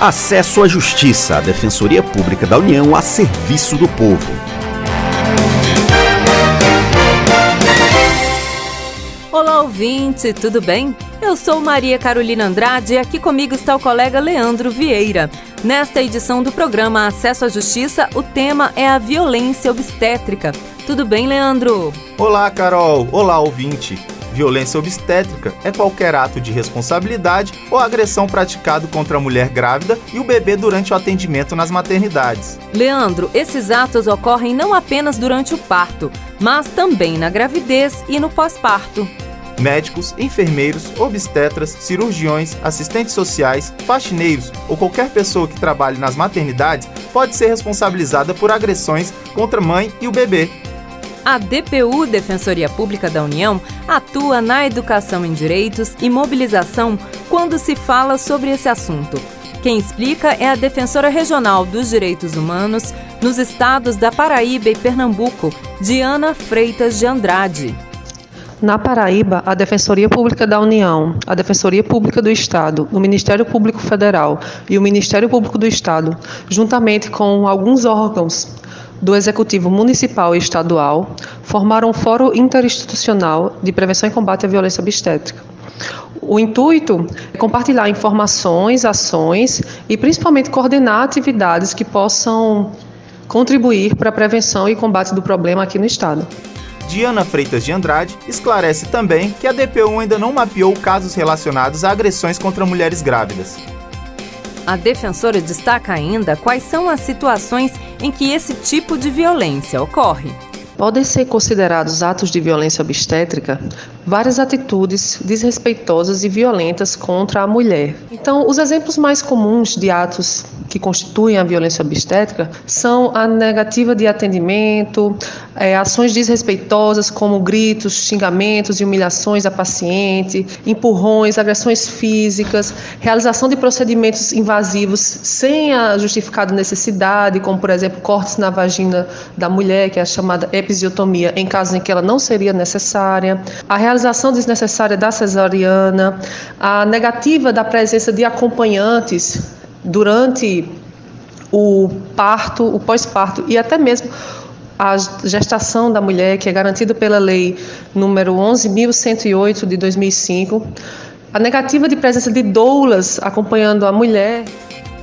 Acesso à Justiça, a Defensoria Pública da União a serviço do povo. Olá, ouvinte, tudo bem? Eu sou Maria Carolina Andrade e aqui comigo está o colega Leandro Vieira. Nesta edição do programa Acesso à Justiça, o tema é a violência obstétrica. Tudo bem, Leandro? Olá, Carol. Olá, ouvinte. Violência obstétrica é qualquer ato de responsabilidade ou agressão praticado contra a mulher grávida e o bebê durante o atendimento nas maternidades. Leandro, esses atos ocorrem não apenas durante o parto, mas também na gravidez e no pós-parto. Médicos, enfermeiros, obstetras, cirurgiões, assistentes sociais, faxineiros ou qualquer pessoa que trabalhe nas maternidades pode ser responsabilizada por agressões contra a mãe e o bebê. A DPU, Defensoria Pública da União, atua na educação em direitos e mobilização quando se fala sobre esse assunto. Quem explica é a Defensora Regional dos Direitos Humanos nos estados da Paraíba e Pernambuco, Diana Freitas de Andrade. Na Paraíba, a Defensoria Pública da União, a Defensoria Pública do Estado, o Ministério Público Federal e o Ministério Público do Estado, juntamente com alguns órgãos do Executivo Municipal e Estadual formaram um Fórum Interinstitucional de Prevenção e Combate à Violência Obstétrica. O intuito é compartilhar informações, ações e principalmente coordenar atividades que possam contribuir para a prevenção e combate do problema aqui no Estado. Diana Freitas de Andrade esclarece também que a DPU ainda não mapeou casos relacionados a agressões contra mulheres grávidas. A defensora destaca ainda quais são as situações em que esse tipo de violência ocorre. Podem ser considerados atos de violência obstétrica várias atitudes desrespeitosas e violentas contra a mulher. Então, os exemplos mais comuns de atos que constituem a violência obstétrica são a negativa de atendimento, é, ações desrespeitosas como gritos, xingamentos e humilhações à paciente, empurrões, agressões físicas, realização de procedimentos invasivos sem a justificada necessidade, como por exemplo cortes na vagina da mulher, que é a chamada episiotomia, em casos em que ela não seria necessária, a realização desnecessária da cesariana, a negativa da presença de acompanhantes durante o parto, o pós-parto e até mesmo a gestação da mulher, que é garantida pela lei número 11.108 de 2005, a negativa de presença de doulas acompanhando a mulher.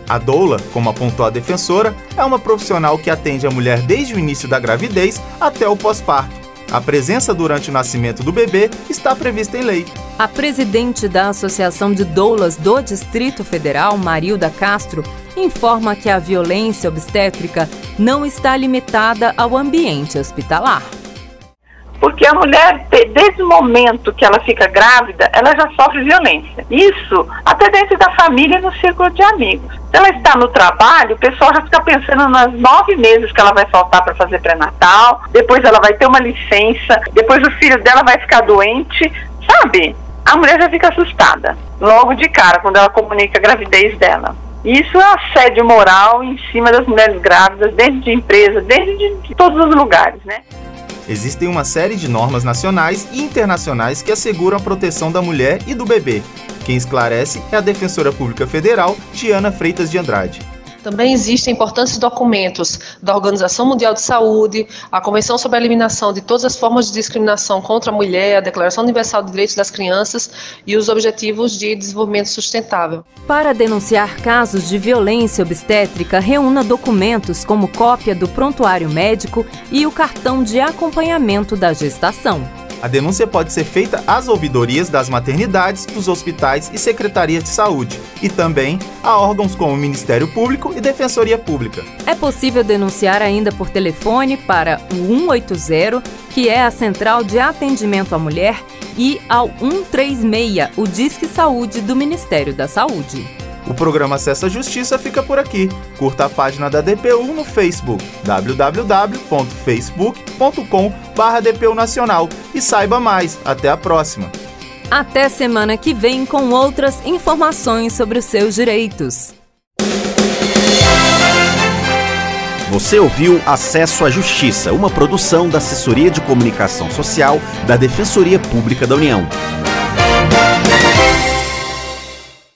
A doula, como apontou a defensora, é uma profissional que atende a mulher desde o início da gravidez até o pós-parto a presença durante o nascimento do bebê está prevista em lei. A presidente da Associação de Doulas do Distrito Federal, Marilda Castro, informa que a violência obstétrica não está limitada ao ambiente hospitalar. Porque a mulher, desde o momento que ela fica grávida, ela já sofre violência. Isso até dentro da família e no círculo de amigos. Ela está no trabalho, o pessoal já fica pensando nas nove meses que ela vai faltar para fazer pré-natal, depois ela vai ter uma licença, depois o filho dela vai ficar doente, sabe? A mulher já fica assustada, logo de cara, quando ela comunica a gravidez dela. Isso é assédio moral em cima das mulheres grávidas, dentro de empresas, dentro de todos os lugares, né? Existem uma série de normas nacionais e internacionais que asseguram a proteção da mulher e do bebê. Quem esclarece é a Defensora Pública Federal, Diana Freitas de Andrade. Também existem importantes documentos da Organização Mundial de Saúde, a Convenção sobre a Eliminação de Todas as Formas de Discriminação contra a Mulher, a Declaração Universal de Direitos das Crianças e os Objetivos de Desenvolvimento Sustentável. Para denunciar casos de violência obstétrica, reúna documentos como cópia do prontuário médico e o cartão de acompanhamento da gestação. A denúncia pode ser feita às ouvidorias das maternidades, dos hospitais e secretarias de saúde, e também a órgãos como o Ministério Público e Defensoria Pública. É possível denunciar ainda por telefone para o 180, que é a Central de Atendimento à Mulher, e ao 136, o Disque Saúde do Ministério da Saúde. O programa Acesso à Justiça fica por aqui. Curta a página da DPU no Facebook, www.facebook.com.br DPU Nacional e saiba mais. Até a próxima. Até semana que vem com outras informações sobre os seus direitos. Você ouviu Acesso à Justiça, uma produção da Assessoria de Comunicação Social da Defensoria Pública da União.